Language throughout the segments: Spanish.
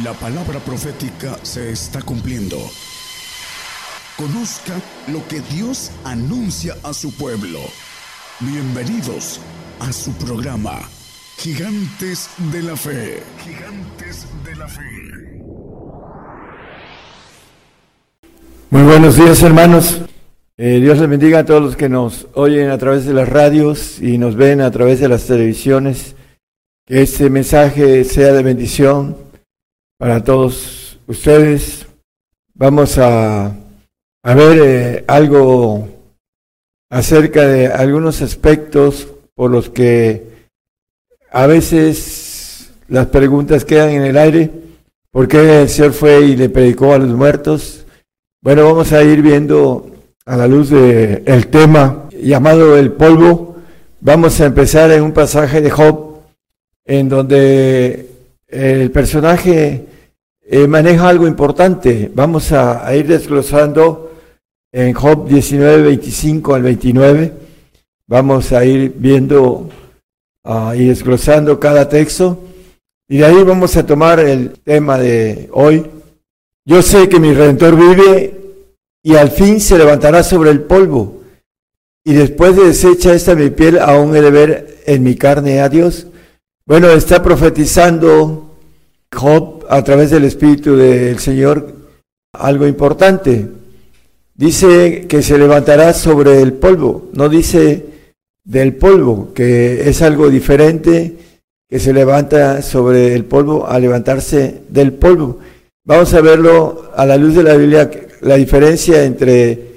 La palabra profética se está cumpliendo. Conozca lo que Dios anuncia a su pueblo. Bienvenidos a su programa, Gigantes de la Fe. Gigantes de la Fe. Muy buenos días hermanos. Eh, Dios les bendiga a todos los que nos oyen a través de las radios y nos ven a través de las televisiones. Que este mensaje sea de bendición para todos ustedes. Vamos a, ver eh, algo acerca de algunos aspectos por los que a veces las preguntas quedan en el aire. ¿Por qué el Señor fue y le predicó a los muertos? Bueno, vamos a ir viendo a la luz del el tema llamado el polvo. Vamos a empezar en un pasaje de Job en donde el personaje eh, maneja algo importante. Vamos a, ir desglosando en Job 19, 25 al 29. Vamos a ir viendo uh, y desglosando cada texto. Y de ahí vamos a tomar el tema de hoy. Yo sé que mi redentor vive y al fin se levantará sobre el polvo. Y después de deshecha esta mi piel, aún he de ver en mi carne a Dios. Bueno, está profetizando Job a través del Espíritu del Señor algo importante. Dice que se levantará sobre el polvo, no dice del polvo, que es algo diferente, que se levanta sobre el polvo a levantarse del polvo. Vamos a verlo a la luz de la Biblia, la diferencia entre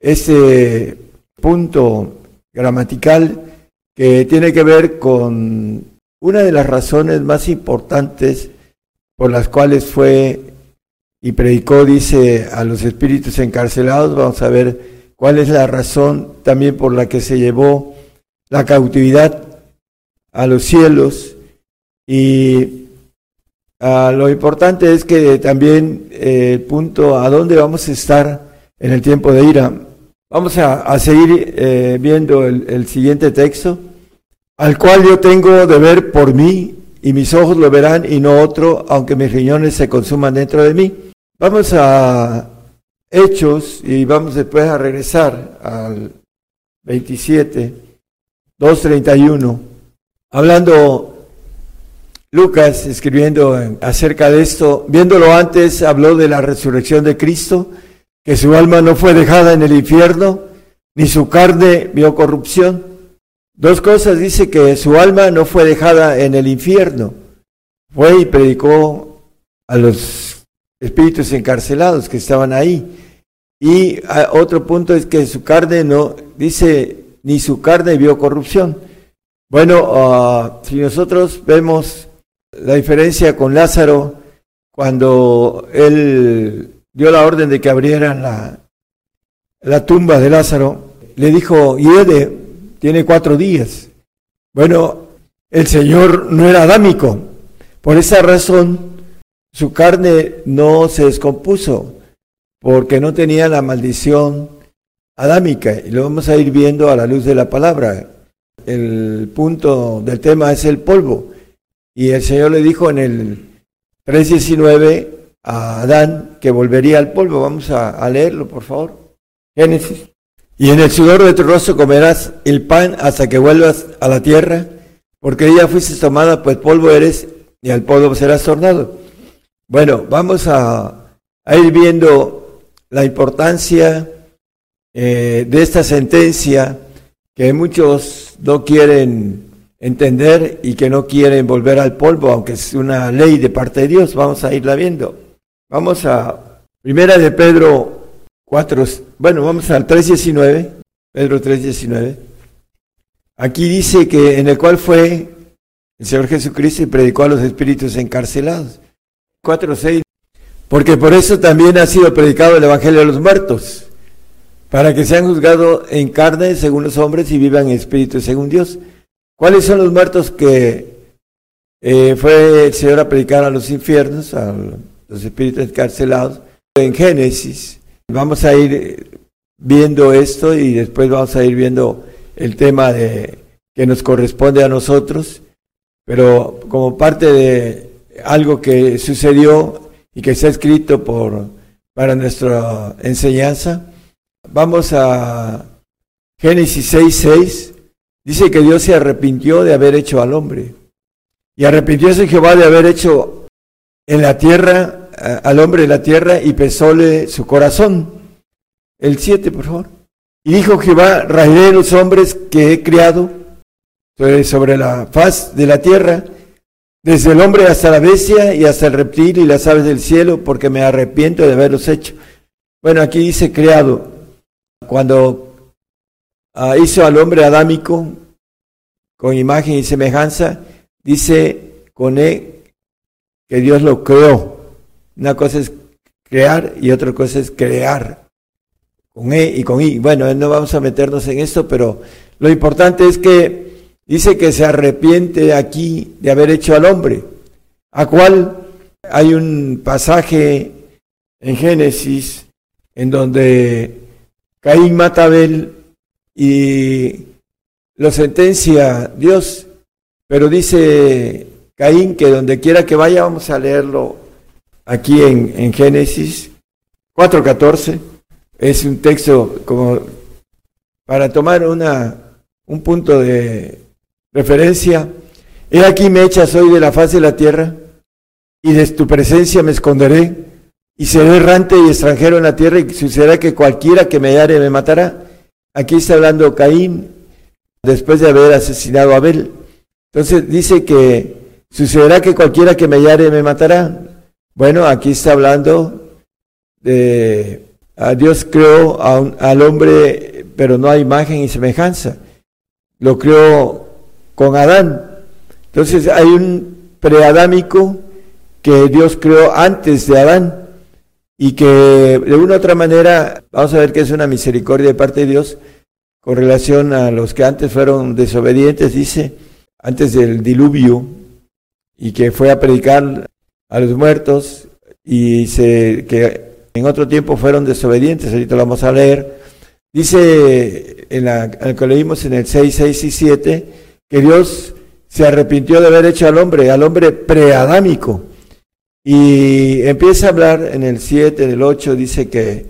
este punto gramatical que tiene que ver con una de las razones más importantes por las cuales fue y predicó, dice, a los espíritus encarcelados. Vamos a ver cuál es la razón también por la que se llevó la cautividad a los cielos. Y ah, lo importante es que también eh, el punto a dónde vamos a estar en el tiempo de ira. Vamos a, seguir eh, viendo el, el siguiente texto, al cual yo tengo de ver por mí y mis ojos lo verán y no otro, aunque mis riñones se consuman dentro de mí. Vamos a Hechos y vamos después a regresar al 27, 2.31, hablando Lucas escribiendo acerca de esto, viéndolo antes, habló de la resurrección de Cristo, que su alma no fue dejada en el infierno, ni su carne vio corrupción. Dos cosas dice que su alma no fue dejada en el infierno. Fue y predicó a los espíritus encarcelados que estaban ahí. Y otro punto es que su carne no, dice, ni su carne vio corrupción. Bueno, ah, si nosotros vemos la diferencia con Lázaro, cuando él dio la orden de que abrieran la, la tumba de Lázaro, le dijo, Hiede, tiene cuatro días. Bueno, el Señor no era adámico. Por esa razón, su carne no se descompuso, porque no tenía la maldición adámica. Y lo vamos a ir viendo a la luz de la palabra. El punto del tema es el polvo. Y el Señor le dijo en el 3.19 a Adán que volvería al polvo. Vamos a, a leerlo, por favor. Génesis y en el sudor de tu rostro comerás el pan hasta que vuelvas a la tierra, porque ella fuiste tomada, pues polvo eres, y al polvo serás tornado. Bueno, vamos a, ir viendo la importancia eh, de esta sentencia que muchos no quieren entender y que no quieren volver al polvo, aunque es una ley de parte de Dios. Vamos a irla viendo. Vamos a Primera de Pedro bueno, vamos al 3.19, Pedro 3.19. Aquí dice que en el cual fue el Señor Jesucristo y predicó a los espíritus encarcelados. 4.6. Porque por eso también ha sido predicado el Evangelio a los muertos, para que sean juzgados en carne según los hombres y vivan en espíritu según Dios. ¿Cuáles son los muertos que eh, fue el Señor a predicar a los infiernos, a los espíritus encarcelados? En Génesis Vamos a ir viendo esto y después vamos a ir viendo el tema de, que nos corresponde a nosotros, pero como parte de algo que sucedió y que está escrito por, para nuestra enseñanza. Vamos a Génesis 6.6. Dice que Dios se arrepintió de haber hecho al hombre. Y arrepintióse Jehová de haber hecho en la tierra, al hombre en la tierra, y pesóle su corazón. El 7, por favor. Y dijo Jehová, raeré los hombres que he criado sobre la faz de la tierra, desde el hombre hasta la bestia y hasta el reptil y las aves del cielo, porque me arrepiento de haberlos hecho. Bueno, aquí dice creado. Cuando ah, hizo al hombre adámico con imagen y semejanza, dice con E que Dios lo creó. Una cosa es crear y otra cosa es crear. Con E y con I. Bueno, no vamos a meternos en esto, pero lo importante es que Dice que se arrepiente aquí de haber hecho al hombre, a cual hay un pasaje en Génesis en donde Caín mata a Abel y lo sentencia Dios, pero dice Caín que donde quiera que vaya, vamos a leerlo aquí en, en Génesis 4.14, es un texto como para tomar una, un punto de, Referencia, he aquí me echas hoy de la faz de la tierra, y de tu presencia me esconderé, y seré errante y extranjero en la tierra, y sucederá que cualquiera que me hallare me matará. Aquí está hablando Caín, después de haber asesinado a Abel. Entonces dice que sucederá que cualquiera que me hallare me matará. Bueno, aquí está hablando de a Dios creó al hombre, pero no hay imagen y semejanza. Lo creó con Adán. Entonces hay un preadámico que Dios creó antes de Adán y que de una u otra manera, vamos a ver que es una misericordia de parte de Dios con relación a los que antes fueron desobedientes, dice, antes del diluvio, y que fue a predicar a los muertos y se, que en otro tiempo fueron desobedientes, ahorita lo vamos a leer. Dice en la, que leímos en el 6, 6 y 7, que Dios se arrepintió de haber hecho al hombre, al hombre preadámico. Y empieza a hablar en el 7, en el 8, dice que,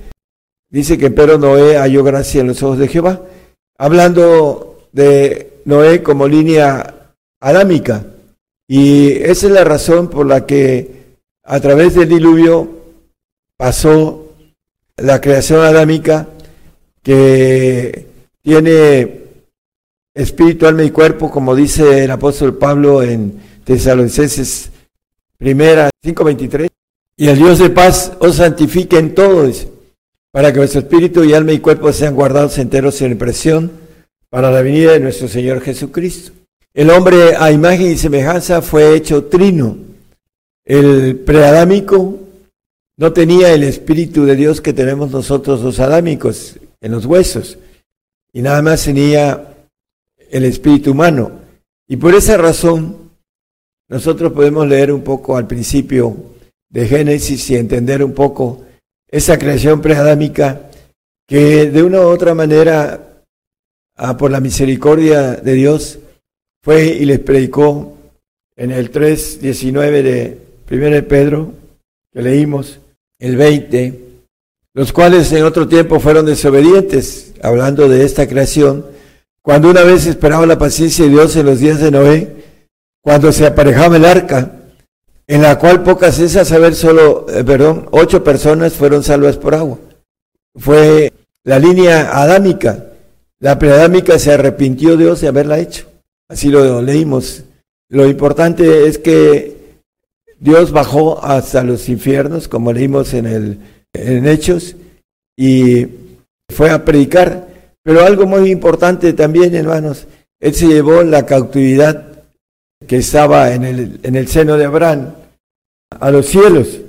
dice que pero Noé halló gracia en los ojos de Jehová, hablando de Noé como línea adámica. Y esa es la razón por la que a través del diluvio pasó la creación adámica que tiene espíritu, alma y cuerpo, como dice el apóstol Pablo en Tesalonicenses primera 5:23. Y el Dios de paz os santifique en todo, para que vuestro espíritu y alma y cuerpo sean guardados enteros en impresión para la venida de nuestro Señor Jesucristo. El hombre a imagen y semejanza fue hecho trino. El preadámico no tenía el espíritu de Dios que tenemos nosotros los adámicos en los huesos, y nada más tenía el espíritu humano. Y por esa razón, nosotros podemos leer un poco al principio de Génesis y entender un poco esa creación preadámica que de una u otra manera, ah, por la misericordia de Dios, fue y les predicó en el 3.19 de 1 Pedro, que leímos, el 20, los cuales en otro tiempo fueron desobedientes, hablando de esta creación, cuando una vez esperaba la paciencia de Dios en los días de Noé, cuando se aparejaba el arca, en la cual pocas esas, saber solo, eh, perdón, ocho personas fueron salvas por agua. Fue la línea adámica. La preadámica se arrepintió Dios de haberla hecho. Así lo leímos. Lo importante es que Dios bajó hasta los infiernos, como leímos en, el, en Hechos, y fue a predicar pero algo muy importante también, hermanos, Él se llevó la cautividad que estaba en el, en el seno de Abraham a los cielos.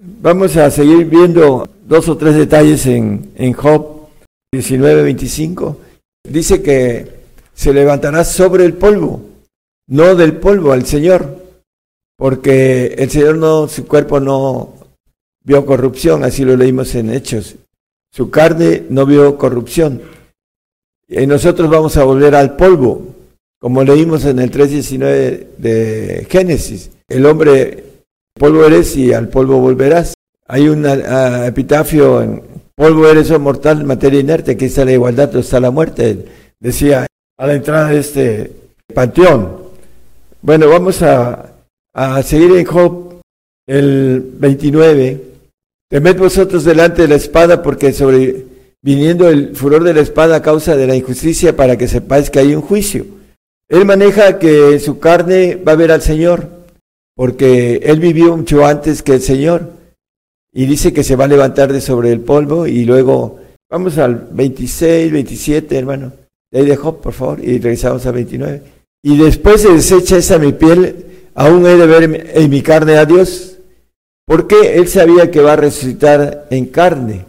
Vamos a seguir viendo dos o tres detalles en, en Job 19, 25. Dice que se levantará sobre el polvo, no del polvo al Señor, porque el Señor no, su cuerpo no vio corrupción, así lo leímos en Hechos. Su carne no vio corrupción. Y nosotros vamos a volver al polvo, como leímos en el 3.19 de Génesis. El hombre polvo eres y al polvo volverás. Hay un epitafio en polvo eres, oh mortal, materia inerte, aquí está la igualdad, está la muerte, decía a la entrada de este panteón. Bueno, vamos a, a seguir en Job, el 29. Temed vosotros delante de la espada, porque sobre viniendo el furor de la espada a causa de la injusticia, para que sepáis que hay un juicio. Él maneja que su carne va a ver al Señor, porque él vivió mucho antes que el Señor, y dice que se va a levantar de sobre el polvo, y luego, vamos al 26, 27, hermano, ahí de Job, por favor, y regresamos al 29. Y después se desecha esa mi piel, aún he de ver en mi carne a Dios, porque él sabía que va a resucitar en carne,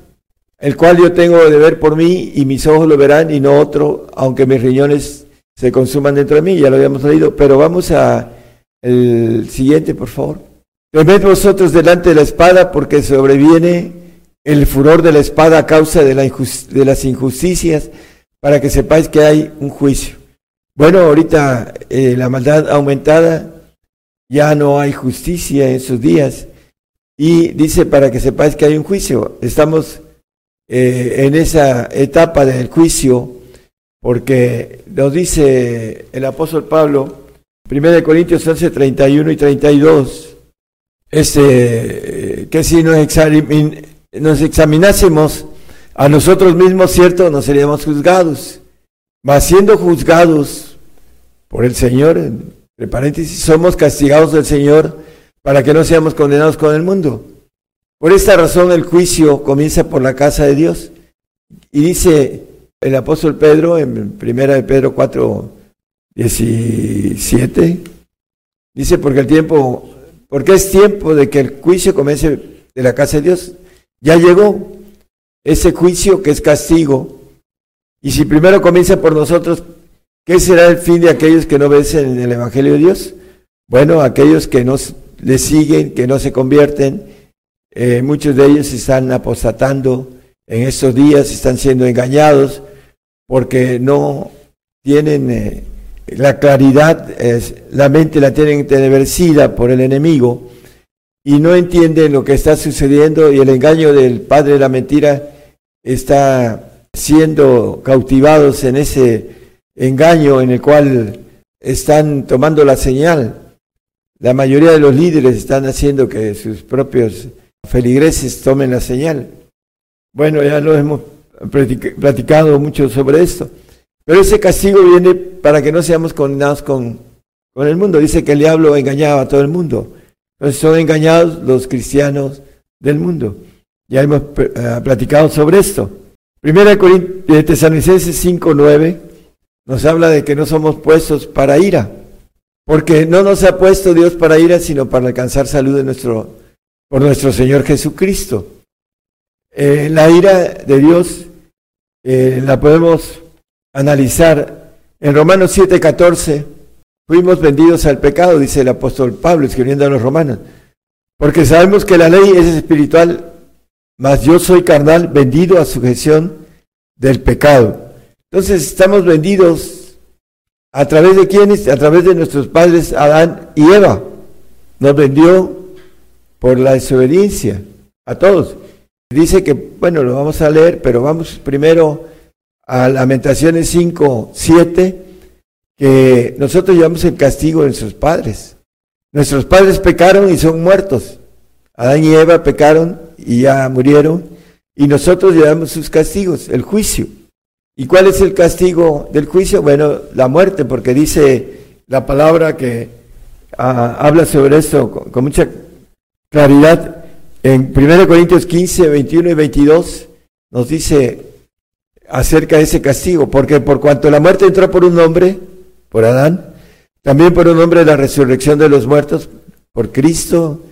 el cual yo tengo de ver por mí, y mis ojos lo verán, y no otro, aunque mis riñones se consuman dentro de mí, ya lo habíamos leído, pero vamos a el siguiente, por favor. Temed vosotros delante de la espada, porque sobreviene el furor de la espada a causa de las injusticias, para que sepáis que hay un juicio. Bueno, ahorita eh, la maldad aumentada, ya no hay justicia en sus días, y dice para que sepáis que hay un juicio. Estamos eh, en esa etapa del juicio porque nos dice el apóstol Pablo, 1 Corintios 11, 31 y 32, este, que si nos, nos examinásemos a nosotros mismos, cierto, no seríamos juzgados, mas siendo juzgados por el Señor, entre paréntesis, somos castigados del Señor para que no seamos condenados con el mundo. Por esta razón el juicio comienza por la casa de Dios. Y dice el apóstol Pedro en primera de Pedro 4, 17, dice porque el tiempo, porque es tiempo de que el juicio comience de la casa de Dios. Ya llegó ese juicio que es castigo. Y si primero comienza por nosotros, ¿qué será el fin de aquellos que no obedecen en el Evangelio de Dios? Bueno, aquellos que no le siguen, que no se convierten, eh, muchos de ellos están apostatando en estos días, están siendo engañados porque no tienen eh, la claridad, la mente la tienen teneversida por el enemigo y no entienden lo que está sucediendo y el engaño del padre de la mentira está siendo cautivados en ese engaño en el cual están tomando la señal. La mayoría de los líderes están haciendo que sus propios feligreses tomen la señal. Bueno, ya lo hemos platicado mucho sobre esto. Pero ese castigo viene para que no seamos condenados con, con el mundo. Dice que el diablo engañaba a todo el mundo. Son engañados los cristianos del mundo. Ya hemos eh, platicado sobre esto. Primera de Tesalonicenses 5.9 nos habla de que no somos puestos para ira, porque no nos ha puesto Dios para ira, sino para alcanzar salud de nuestro, por nuestro Señor Jesucristo. Eh, la ira de Dios eh, la podemos analizar en Romanos 7:14. Fuimos vendidos al pecado, dice el apóstol Pablo escribiendo a los romanos, porque sabemos que la ley es espiritual, mas yo soy carnal, vendido a sujeción del pecado. Entonces estamos vendidos a través de quienes, a través de nuestros padres Adán y Eva. Nos vendió por la desobediencia a todos. Dice que, bueno, lo vamos a leer, pero vamos primero a Lamentaciones 5, 7, que nosotros llevamos el castigo de nuestros padres. Nuestros padres pecaron y son muertos. Adán y Eva pecaron y ya murieron. Y nosotros llevamos sus castigos, el juicio. ¿Y cuál es el castigo del juicio? Bueno, la muerte, porque dice la palabra que ah, habla sobre esto con mucha claridad en 1 Corintios 15, 21 y 22 nos dice acerca de ese castigo, porque por cuanto la muerte entró por un hombre, por Adán, también por un hombre la resurrección de los muertos, por Cristo,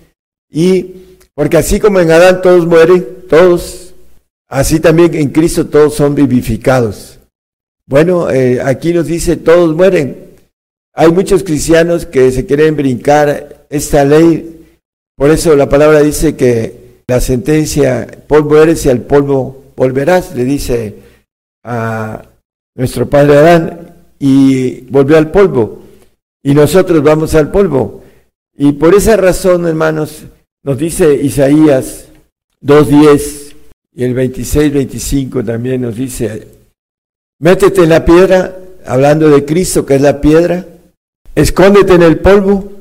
y porque así como en Adán todos mueren, todos, así también en Cristo todos son vivificados. Bueno, eh, aquí nos dice todos mueren. Hay muchos cristianos que se quieren brincar esta ley por eso la palabra dice que la sentencia, polvo eres y al polvo volverás, le dice a nuestro padre Adán, y volvió al polvo. Y nosotros vamos al polvo. Y por esa razón, hermanos, nos dice Isaías 2.10 y el 26-25 también nos dice, métete en la piedra, hablando de Cristo que es la piedra, escóndete en el polvo,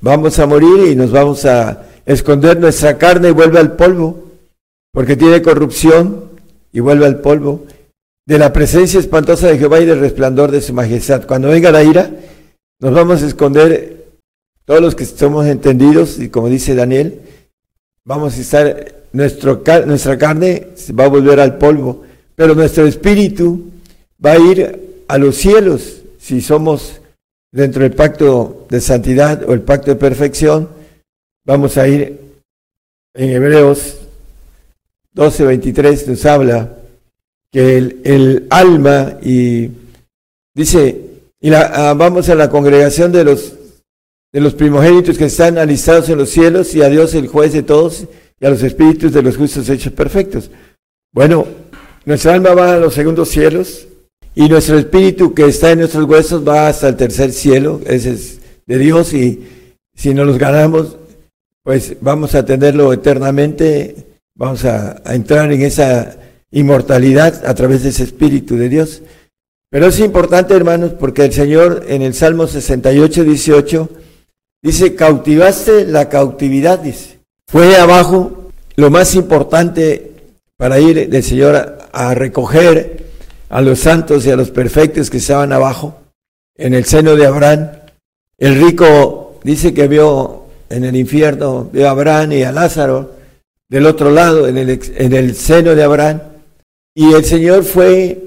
vamos a morir y nos vamos a esconder nuestra carne y vuelve al polvo, porque tiene corrupción y vuelve al polvo, de la presencia espantosa de Jehová y del resplandor de su majestad. Cuando venga la ira, nos vamos a esconder todos los que somos entendidos, y como dice Daniel, vamos a estar, nuestro, nuestra carne va a volver al polvo, pero nuestro espíritu va a ir a los cielos si somos dentro del pacto de santidad o el pacto de perfección. Vamos a ir en Hebreos 12:23 nos habla que el, alma y dice, y la, ah, vamos a la congregación de los, de los primogénitos que están alistados en los cielos y a Dios el juez de todos y a los espíritus de los justos hechos perfectos. Bueno, nuestra alma va a los segundos cielos y nuestro espíritu que está en nuestros huesos va hasta el tercer cielo, ese es de Dios y si no los ganamos, pues vamos a tenerlo eternamente Vamos a, entrar en esa inmortalidad a través de ese Espíritu de Dios. Pero es importante, hermanos, porque el Señor en el Salmo 68, 18 dice, cautivaste la cautividad, dice. Fue abajo lo más importante para ir del Señor a, recoger a los santos y a los perfectos que estaban abajo, en el seno de Abraham. El rico dice que vio en el infierno, vio a Abraham y a Lázaro, del otro lado, en el, en el seno de Abraham. Y el Señor fue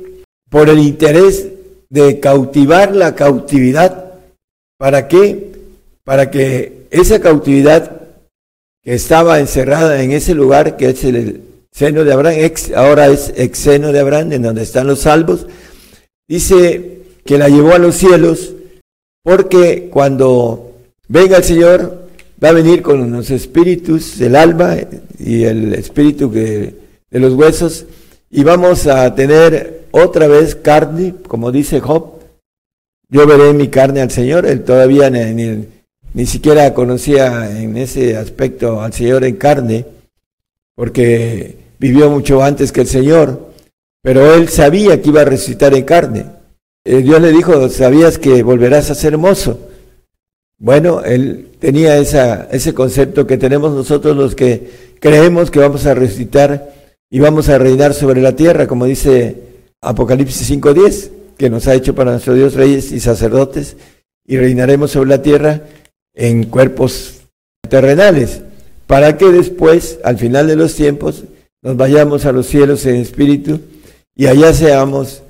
por el interés de cautivar la cautividad. ¿Para qué? Para que esa cautividad que estaba encerrada en ese lugar, que es el seno de Abraham, ahora es ex seno de Abraham, en donde están los salvos, dice que la llevó a los cielos, porque cuando venga el Señor, va a venir con los espíritus del alma y el espíritu de los huesos y vamos a tener otra vez carne, como dice Job. Yo veré mi carne al Señor. Él todavía ni, ni siquiera conocía en ese aspecto al Señor en carne, porque vivió mucho antes que el Señor, pero él sabía que iba a resucitar en carne. Eh, Dios le dijo, sabías que volverás a ser hermoso. Bueno, él tenía esa, ese concepto que tenemos nosotros los que creemos que vamos a resucitar y vamos a reinar sobre la tierra, como dice Apocalipsis 5.10, que nos ha hecho para nuestro Dios reyes y sacerdotes, y reinaremos sobre la tierra en cuerpos terrenales, para que después, al final de los tiempos, nos vayamos a los cielos en espíritu y allá seamos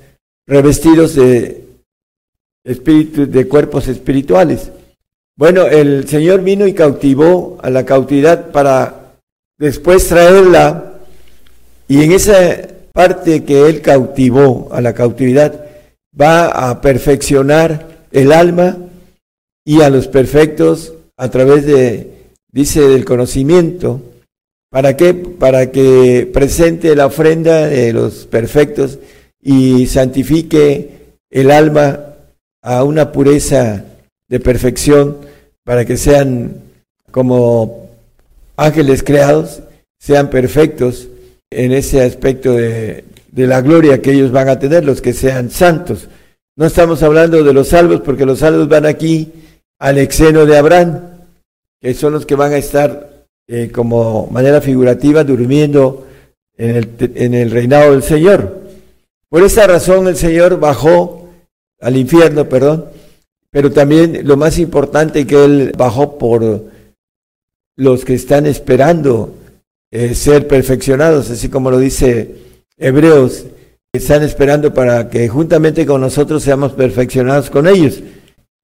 revestidos de espíritu, de cuerpos espirituales. Bueno, el Señor vino y cautivó a la cautividad para después traerla y en esa parte que Él cautivó a la cautividad va a perfeccionar el alma y a los perfectos a través de, dice, del conocimiento. ¿Para qué? Para que presente la ofrenda de los perfectos y santifique el alma a una pureza de perfección para que sean como ángeles creados, sean perfectos en ese aspecto de, de la gloria que ellos van a tener, los que sean santos. No estamos hablando de los salvos, porque los salvos van aquí al exeno de Abraham, que son los que van a estar eh, como manera figurativa durmiendo en el, en el reinado del Señor. Por esa razón el Señor bajó al infierno, perdón, pero también lo más importante que Él bajó por los que están esperando eh, ser perfeccionados, así como lo dice Hebreos, están esperando para que juntamente con nosotros seamos perfeccionados con ellos.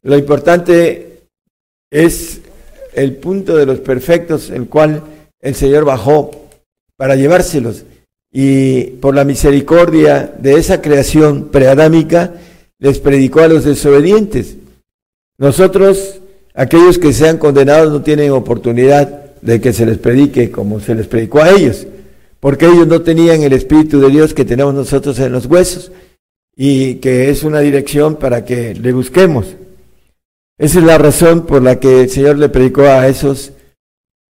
Lo importante es el punto de los perfectos, el cual el Señor bajó para llevárselos. Y por la misericordia de esa creación preadámica, les predicó a los desobedientes. Nosotros, aquellos que sean condenados, no tienen oportunidad de que se les predique como se les predicó a ellos, porque ellos no tenían el Espíritu de Dios que tenemos nosotros en los huesos y que es una dirección para que le busquemos. Esa es la razón por la que el Señor le predicó a esos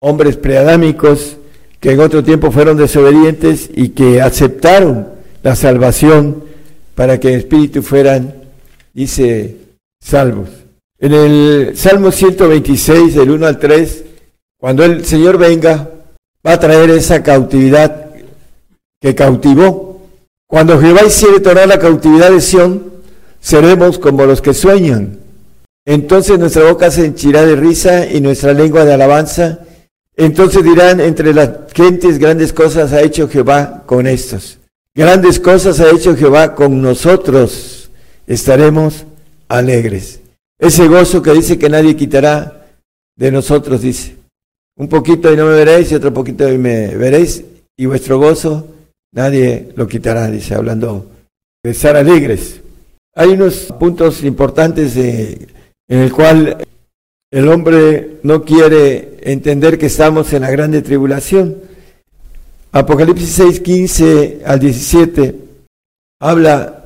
hombres preadámicos que en otro tiempo fueron desobedientes y que aceptaron la salvación para que en espíritu fueran, dice, salvos. En el Salmo 126, del 1 al 3, cuando el Señor venga, va a traer esa cautividad que cautivó. Cuando Jehová hiciere tornar la cautividad de Sión, seremos como los que sueñan. Entonces nuestra boca se henchirá de risa y nuestra lengua de alabanza. Entonces dirán entre las gentes grandes cosas ha hecho Jehová con estos. Grandes cosas ha hecho Jehová con nosotros. Estaremos alegres. Ese gozo que dice que nadie quitará de nosotros, dice. Un poquito y no me veréis y otro poquito y me veréis y vuestro gozo nadie lo quitará, dice, hablando de estar alegres. Hay unos puntos importantes en el cual el hombre no quiere entender que estamos en la grande tribulación. Apocalipsis 6, 15 al 17 habla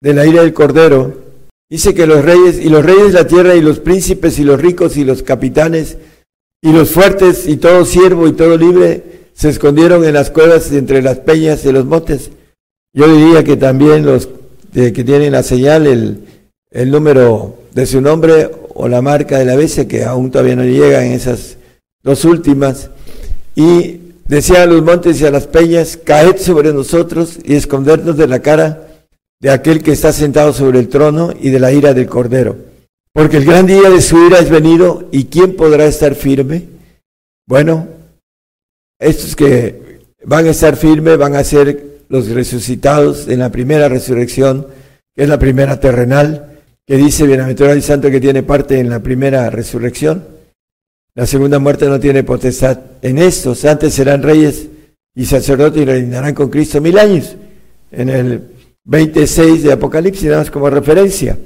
de la ira del Cordero. Dice que los reyes y los reyes de la tierra y los príncipes y los ricos y los capitanes y los fuertes y todo siervo y todo libre se escondieron en las cuevas entre las peñas y los montes. Yo diría que también los que tienen la señal, el, el número de su nombre o la marca de la bestia, que aún todavía no llega en esas dos últimas. Y decía a los montes y a las peñas, caed sobre nosotros y escondernos de la cara de aquel que está sentado sobre el trono y de la ira del Cordero porque el gran día de su ira es venido y ¿quién podrá estar firme? Bueno, estos que van a estar firmes van a ser los resucitados en la primera resurrección, que es la primera terrenal, que dice bienaventurado y santo que tiene parte en la primera resurrección. La segunda muerte no tiene potestad en estos, antes serán reyes y sacerdotes y reinarán con Cristo mil años. En el 26 de Apocalipsis, nada más como referencia.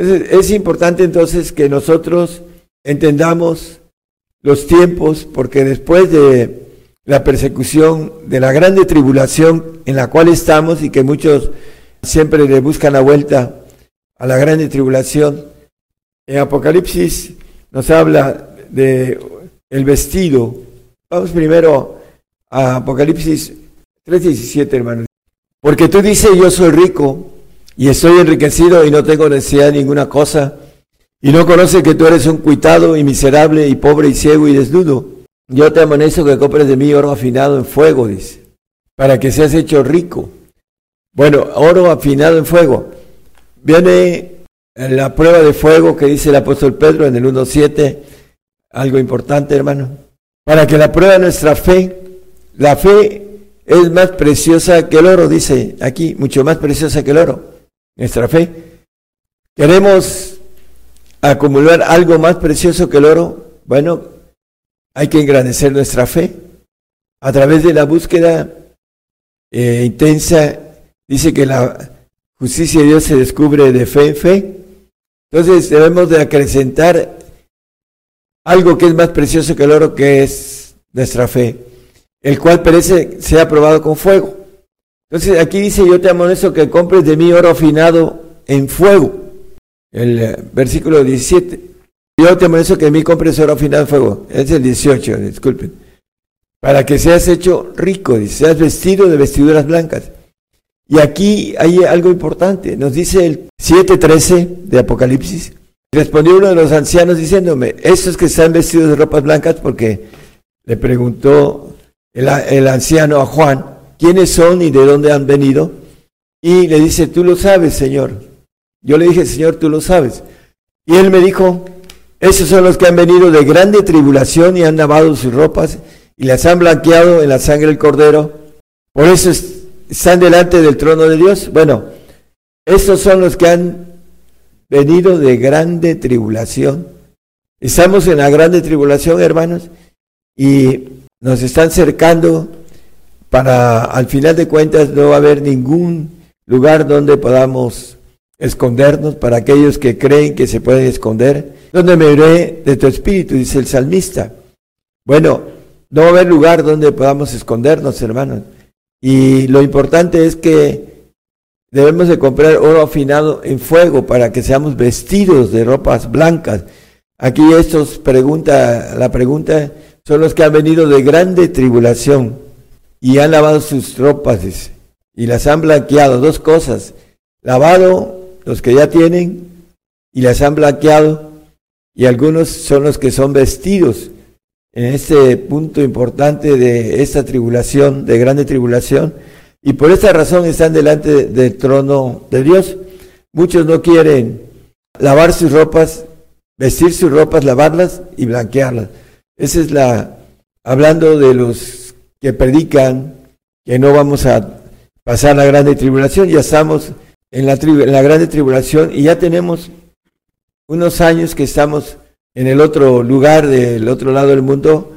Es importante entonces que nosotros entendamos los tiempos, porque después de la persecución, de la grande tribulación en la cual estamos y que muchos siempre le buscan la vuelta a la grande tribulación, en Apocalipsis nos habla de el vestido. Vamos primero a Apocalipsis 3:17, hermanos. Porque tú dices, yo soy rico y estoy enriquecido y no tengo necesidad de ninguna cosa, y no conoce que tú eres un cuitado y miserable y pobre y ciego y desnudo. Yo te amonesto que compres de mí oro afinado en fuego, dice, para que seas hecho rico. Bueno, oro afinado en fuego. Viene la prueba de fuego que dice el apóstol Pedro en el 1.7, algo importante, hermano. Para que la prueba de nuestra fe, la fe es más preciosa que el oro, dice aquí, mucho más preciosa que el oro nuestra fe. ¿Queremos acumular algo más precioso que el oro? Bueno, hay que engrandecer nuestra fe a través de la búsqueda eh, intensa. Dice que la justicia de Dios se descubre de fe en fe. Entonces debemos de acrecentar algo que es más precioso que el oro, que es nuestra fe, el cual parece sea probado con fuego. Entonces aquí dice, yo te amonesto que compres de mí oro afinado en fuego. El eh, versículo 17. Yo te amonesto que de mí compres oro afinado en fuego. Es el 18, disculpen. Para que seas hecho rico, seas vestido de vestiduras blancas. Y aquí hay algo importante. Nos dice el 7.13 de Apocalipsis. Respondió uno de los ancianos diciéndome, estos que están vestidos de ropas blancas, porque le preguntó el anciano a Juan, quiénes son y de dónde han venido. Y le dice, tú lo sabes, Señor. Yo le dije, Señor, tú lo sabes. Y él me dijo, esos son los que han venido de grande tribulación y han lavado sus ropas y las han blanqueado en la sangre del cordero. Por eso están delante del trono de Dios. Bueno, esos son los que han venido de grande tribulación. Estamos en la grande tribulación, hermanos, y nos están cercando para al final de cuentas no va a haber ningún lugar donde podamos escondernos para aquellos que creen que se pueden esconder. Donde me iré de tu espíritu, dice el salmista. Bueno, no va a haber lugar donde podamos escondernos, hermanos. Y lo importante es que debemos de comprar oro afinado en fuego para que seamos vestidos de ropas blancas. Aquí estos pregunta, la pregunta son los que han venido de grande tribulación y han lavado sus ropas, y las han blanqueado. Dos cosas, lavado los que ya tienen y las han blanqueado, y algunos son los que son vestidos en este punto importante de esta tribulación, de grande tribulación, y por esta razón están delante del trono de Dios. Muchos no quieren lavar sus ropas, vestir sus ropas, lavarlas y blanquearlas. Esa es la, hablando de los que predican que no vamos a pasar la grande tribulación, ya estamos en la, en la grande tribulación y ya tenemos unos años que estamos en el otro lugar, del otro lado del mundo,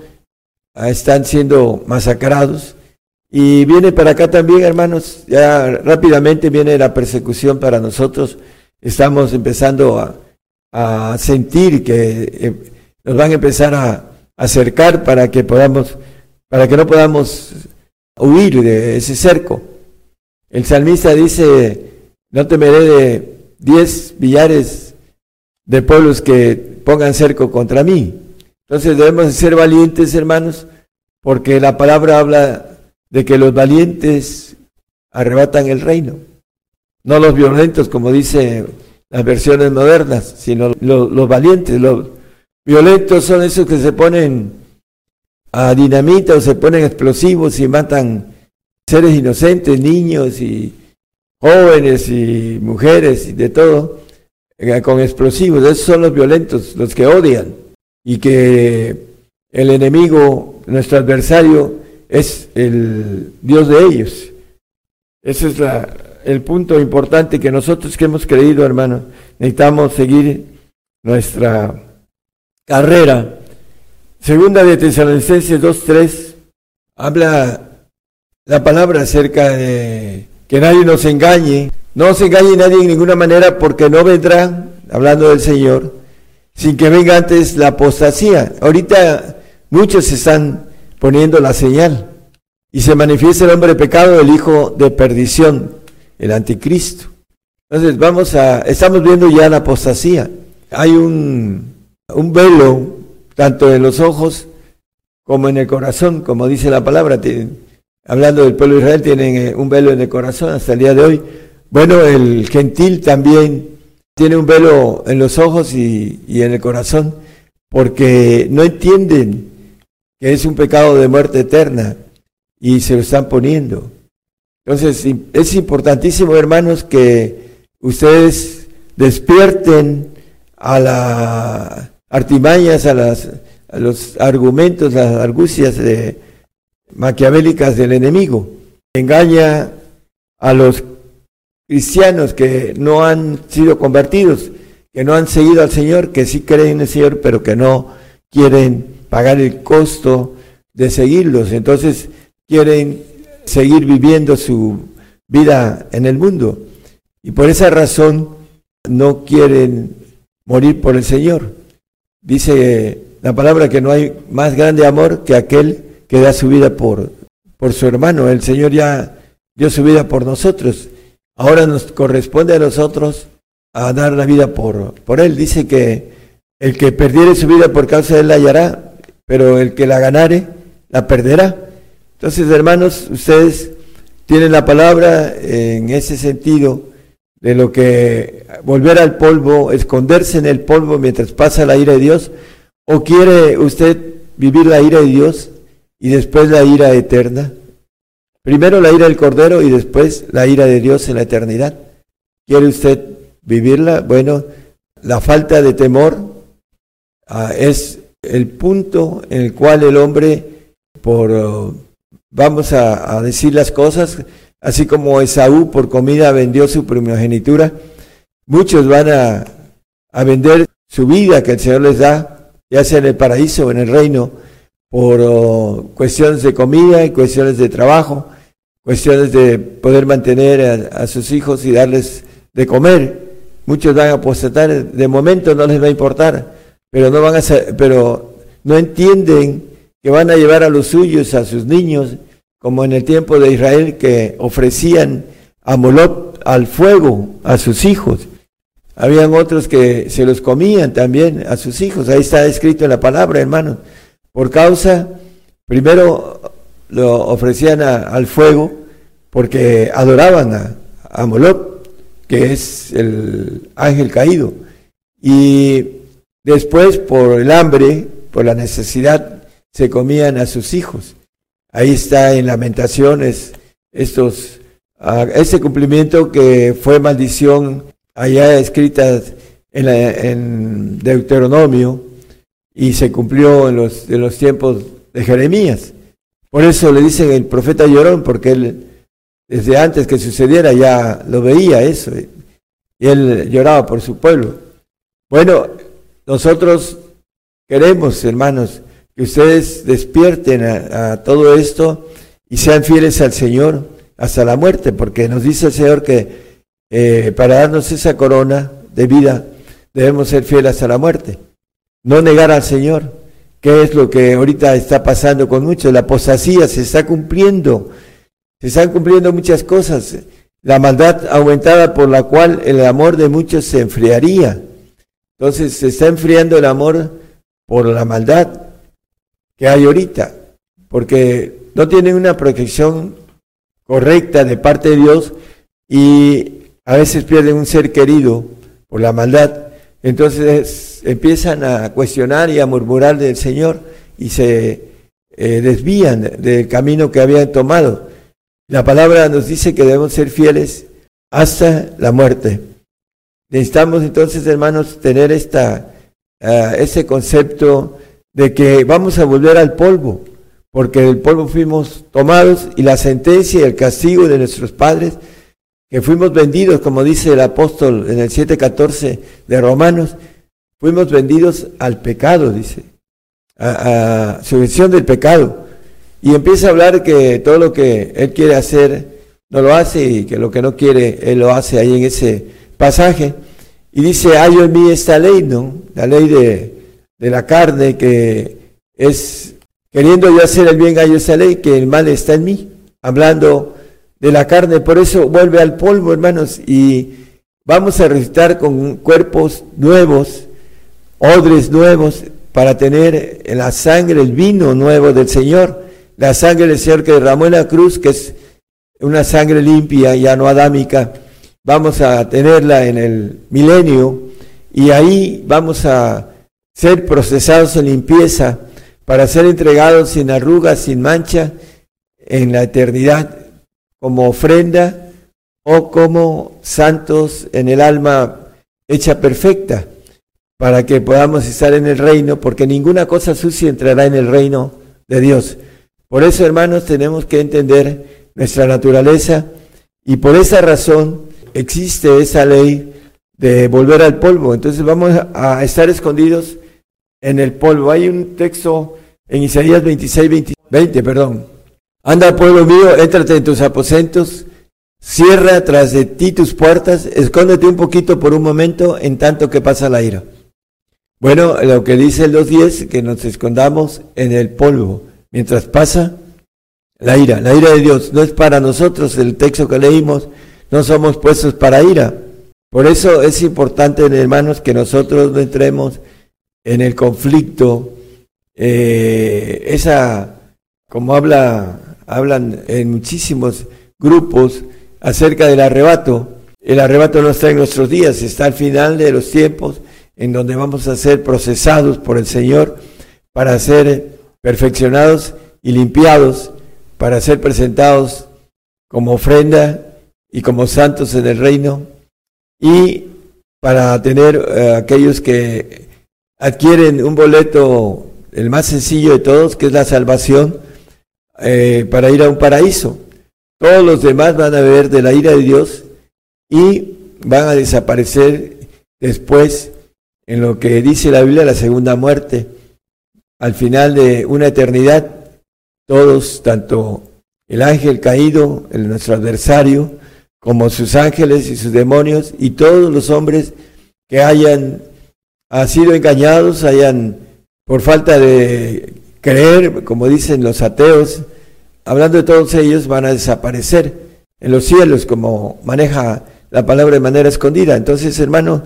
ah, están siendo masacrados. Y viene para acá también, hermanos, ya rápidamente viene la persecución para nosotros. Estamos empezando a, sentir que eh, nos van a empezar a acercar para que podamos, para que no podamos huir de ese cerco. El salmista dice, no temeré de diez billares de pueblos que pongan cerco contra mí. Entonces debemos ser valientes, hermanos, porque la palabra habla de que los valientes arrebatan el reino. No los violentos, como dice las versiones modernas, sino los, valientes. Los violentos son esos que se ponen a dinamita o se ponen explosivos y matan seres inocentes, niños y jóvenes y mujeres y de todo, eh, con explosivos. Esos son los violentos, los que odian y que el enemigo, nuestro adversario, es el Dios de ellos. Ese es el punto importante que nosotros que hemos creído, hermano, necesitamos seguir nuestra carrera. Segunda de Tesalonicenses 2.3 habla la palabra acerca de que nadie nos engañe. No se engañe nadie en ninguna manera porque no vendrá, hablando del Señor, sin que venga antes la apostasía. Ahorita muchos están poniendo la señal. Y se manifiesta el hombre de pecado, el hijo de perdición, el anticristo. Entonces vamos a, estamos viendo ya la apostasía. Hay un, un velo, tanto en los ojos como en el corazón, como dice la palabra. hablando del pueblo de Israel, tienen eh, un velo en el corazón hasta el día de hoy. Bueno, el gentil también tiene un velo en los ojos y, en el corazón, porque no entienden que es un pecado de muerte eterna y se lo están poniendo. Entonces, es importantísimo, hermanos, que ustedes despierten a las artimañas, a, las, a los argumentos, las argucias de, maquiavélicas del enemigo. Engaña a los cristianos que no han sido convertidos, que no han seguido al Señor, que sí creen en el Señor, pero que no quieren pagar el costo de seguirlos. Entonces quieren seguir viviendo su vida en el mundo y por esa razón no quieren morir por el Señor. Dice la palabra que no hay más grande amor que aquel que da su vida por, por su hermano. El Señor ya dio su vida por nosotros. Ahora nos corresponde a nosotros a dar la vida por, por Él. Dice que el que perdiere su vida por causa de Él la hallará, pero el que la ganare, la perderá. Entonces, hermanos, ustedes tienen la palabra en ese sentido de lo que volver al polvo, esconderse en el polvo mientras pasa la ira de Dios, o quiere usted vivir la ira de Dios y después la ira eterna. Primero la ira del Cordero y después la ira de Dios en la eternidad. ¿Quiere usted vivirla? Bueno, la falta de temor ah, es el punto en el cual el hombre, por, vamos a, decir las cosas, así como Esaú por comida vendió su primogenitura, muchos van a, a vender su vida que el Señor les da, ya sea en el paraíso o en el reino, por uh, cuestiones de comida y cuestiones de trabajo, cuestiones de poder mantener a, a, sus hijos y darles de comer. Muchos van a apostatar, de momento no les va a importar, pero no van a pero no entienden que van a llevar a los suyos, a sus niños, como en el tiempo de Israel que ofrecían a Molot, al fuego a sus hijos. Habían otros que se los comían también a sus hijos. Ahí está escrito en la palabra, hermanos. Por causa, primero lo ofrecían al fuego porque adoraban a, a Moloch, que es el ángel caído. Y después, por el hambre, por la necesidad, se comían a sus hijos. Ahí está en Lamentaciones estos, uh, ese cumplimiento que fue maldición allá escrita en, en Deuteronomio y se cumplió en los, en los tiempos de Jeremías. Por eso le dicen el profeta llorón, porque él desde antes que sucediera ya lo veía eso, y él lloraba por su pueblo. Bueno, nosotros queremos, hermanos, que ustedes despierten a, todo esto y sean fieles al Señor hasta la muerte, porque nos dice el Señor que eh, para darnos esa corona de vida debemos ser fieles hasta la muerte. No negar al Señor, que es lo que ahorita está pasando con muchos. La apostasía se está cumpliendo, se están cumpliendo muchas cosas. La maldad aumentada por la cual el amor de muchos se enfriaría. Entonces se está enfriando el amor por la maldad que hay ahorita, porque no tienen una protección correcta de parte de Dios y a veces pierden un ser querido por la maldad. Entonces empiezan a cuestionar y a murmurar del Señor y se eh, desvían del camino que habían tomado. La palabra nos dice que debemos ser fieles hasta la muerte. Necesitamos entonces, hermanos, tener esta, uh, ese concepto de que vamos a volver al polvo, porque del polvo fuimos tomados y la sentencia y el castigo de nuestros padres, que fuimos vendidos, como dice el apóstol en el 7.14 de Romanos, fuimos vendidos al pecado, dice, a, a subvención del pecado. Y empieza a hablar que todo lo que él quiere hacer no lo hace y que lo que no quiere él lo hace ahí en ese pasaje. Y dice, hay en mí esta ley, ¿no? La ley de, de la carne que es, queriendo yo hacer el bien, hay esa ley, que el mal está en mí. Hablando de la carne, por eso vuelve al polvo, hermanos, y vamos a resucitar con cuerpos nuevos, odres nuevos, para tener en la sangre el vino nuevo del Señor, la sangre del Señor que derramó en la cruz, que es una sangre limpia, ya no adámica, vamos a tenerla en el milenio y ahí vamos a ser procesados en limpieza para ser entregados sin arrugas, sin mancha en la eternidad como ofrenda o como santos en el alma hecha perfecta para que podamos estar en el reino, porque ninguna cosa sucia entrará en el reino de Dios. Por eso, hermanos, tenemos que entender nuestra naturaleza y por esa razón existe esa ley de volver al polvo. Entonces vamos a estar escondidos en el polvo. Hay un texto en Isaías 26, 20, perdón. Anda, pueblo mío, éntrate en tus aposentos, cierra tras de ti tus puertas, escóndete un poquito por un momento en tanto que pasa la ira. Bueno, lo que dice el 2.10, que nos escondamos en el polvo mientras pasa la ira. La ira de Dios no es para nosotros, el texto que leímos, no somos puestos para ira. Por eso es importante, hermanos, que nosotros no entremos en el conflicto, eh, esa, como habla, hablan en muchísimos grupos acerca del arrebato, el arrebato no está en nuestros días, está al final de los tiempos en donde vamos a ser procesados por el Señor para ser perfeccionados y limpiados, para ser presentados como ofrenda y como santos en el reino y para tener eh, aquellos que adquieren un boleto, el más sencillo de todos, que es la salvación, eh, para ir a un paraíso. Todos los demás van a ver de la ira de Dios y van a desaparecer después en lo que dice la Biblia, la segunda muerte. Al final de una eternidad, todos, tanto el ángel caído, el, nuestro adversario, como sus ángeles y sus demonios, y todos los hombres que hayan han sido engañados, hayan, por falta de creer, como dicen los ateos, hablando de todos ellos, van a desaparecer en los cielos, como maneja la palabra de manera escondida. Entonces, hermano,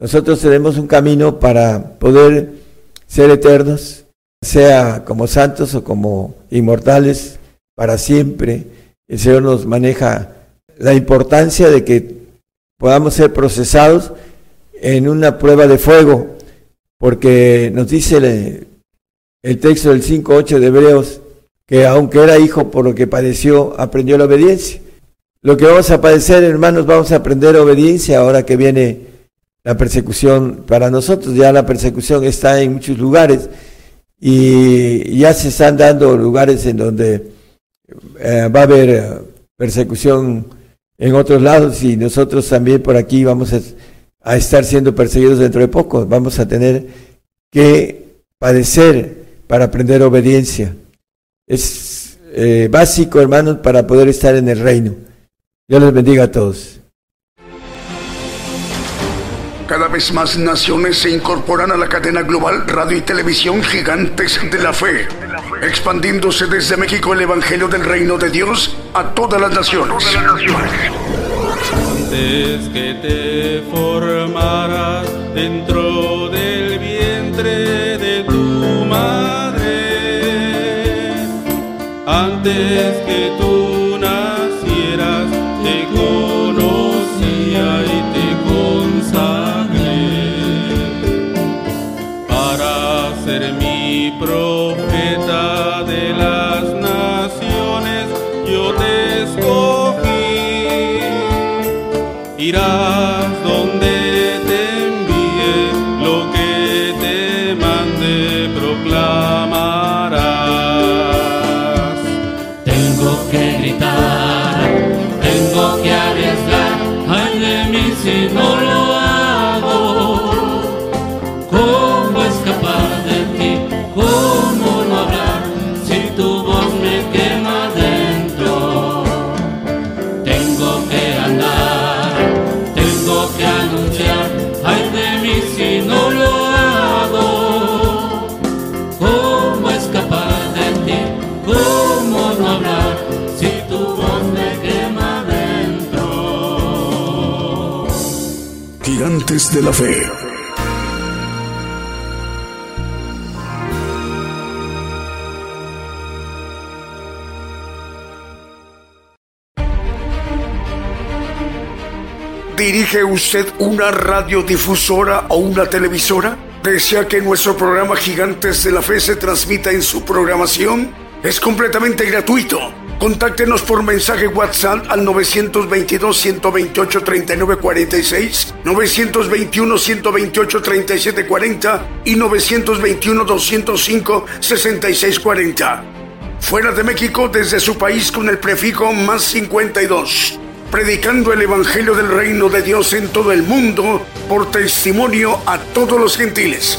nosotros tenemos un camino para poder ser eternos, sea como santos o como inmortales para siempre. El Señor nos maneja la importancia de que podamos ser procesados en una prueba de fuego, porque nos dice el, texto del 5.8 de Hebreos, que aunque era hijo por lo que padeció, aprendió la obediencia. Lo que vamos a padecer, hermanos, vamos a aprender obediencia ahora que viene la persecución para nosotros. Ya la persecución está en muchos lugares y ya se están dando lugares en donde eh, va a haber eh, persecución en otros lados y nosotros también por aquí vamos a, estar siendo perseguidos dentro de poco. Vamos a tener que padecer para aprender obediencia. Es eh, básico, hermanos, para poder estar en el reino. Dios les bendiga a todos. Cada vez más naciones se incorporan a la cadena global radio y televisión gigantes de la fe, expandiéndose desde México el Evangelio del Reino de Dios a todas las naciones. Antes que te formaras dentro del vientre de tu madre, antes que tú de la Fe. ¿Dirige usted una radiodifusora o una televisora? ¿Desea que nuestro programa Gigantes de la Fe se transmita en su programación? Es completamente gratuito Contáctenos por mensaje WhatsApp al 922-128-3946, 921-128-3740 y 921-205-6640. Fuera de México, desde su país con el prefijo más 52. Predicando el Evangelio del Reino de Dios en todo el mundo por testimonio a todos los gentiles.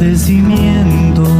agradecimiento.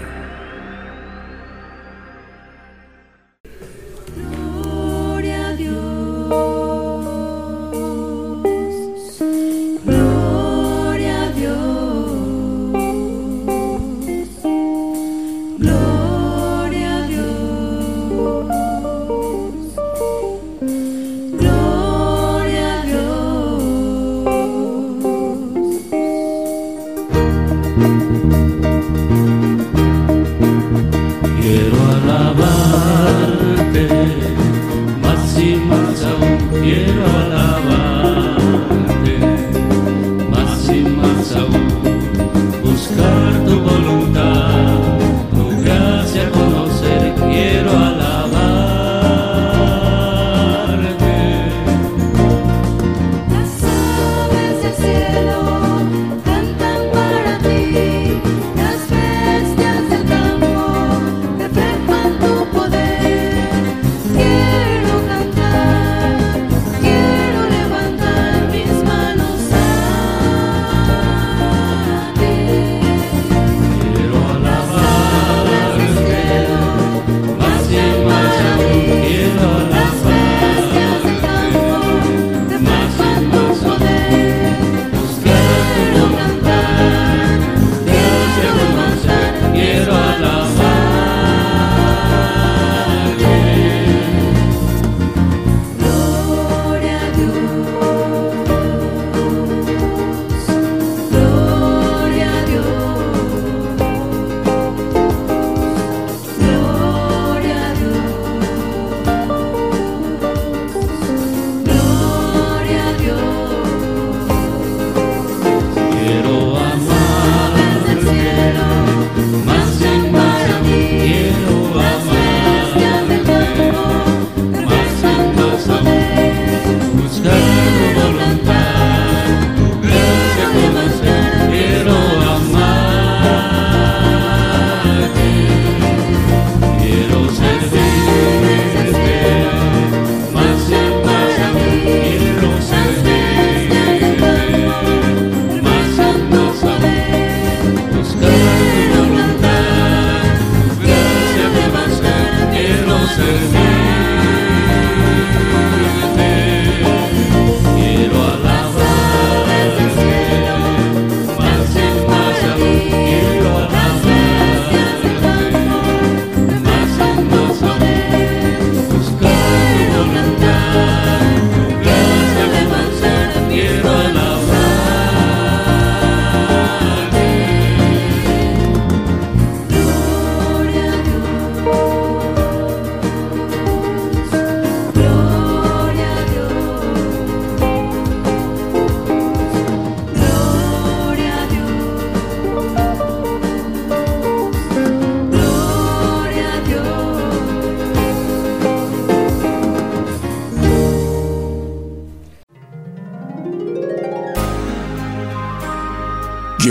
quiero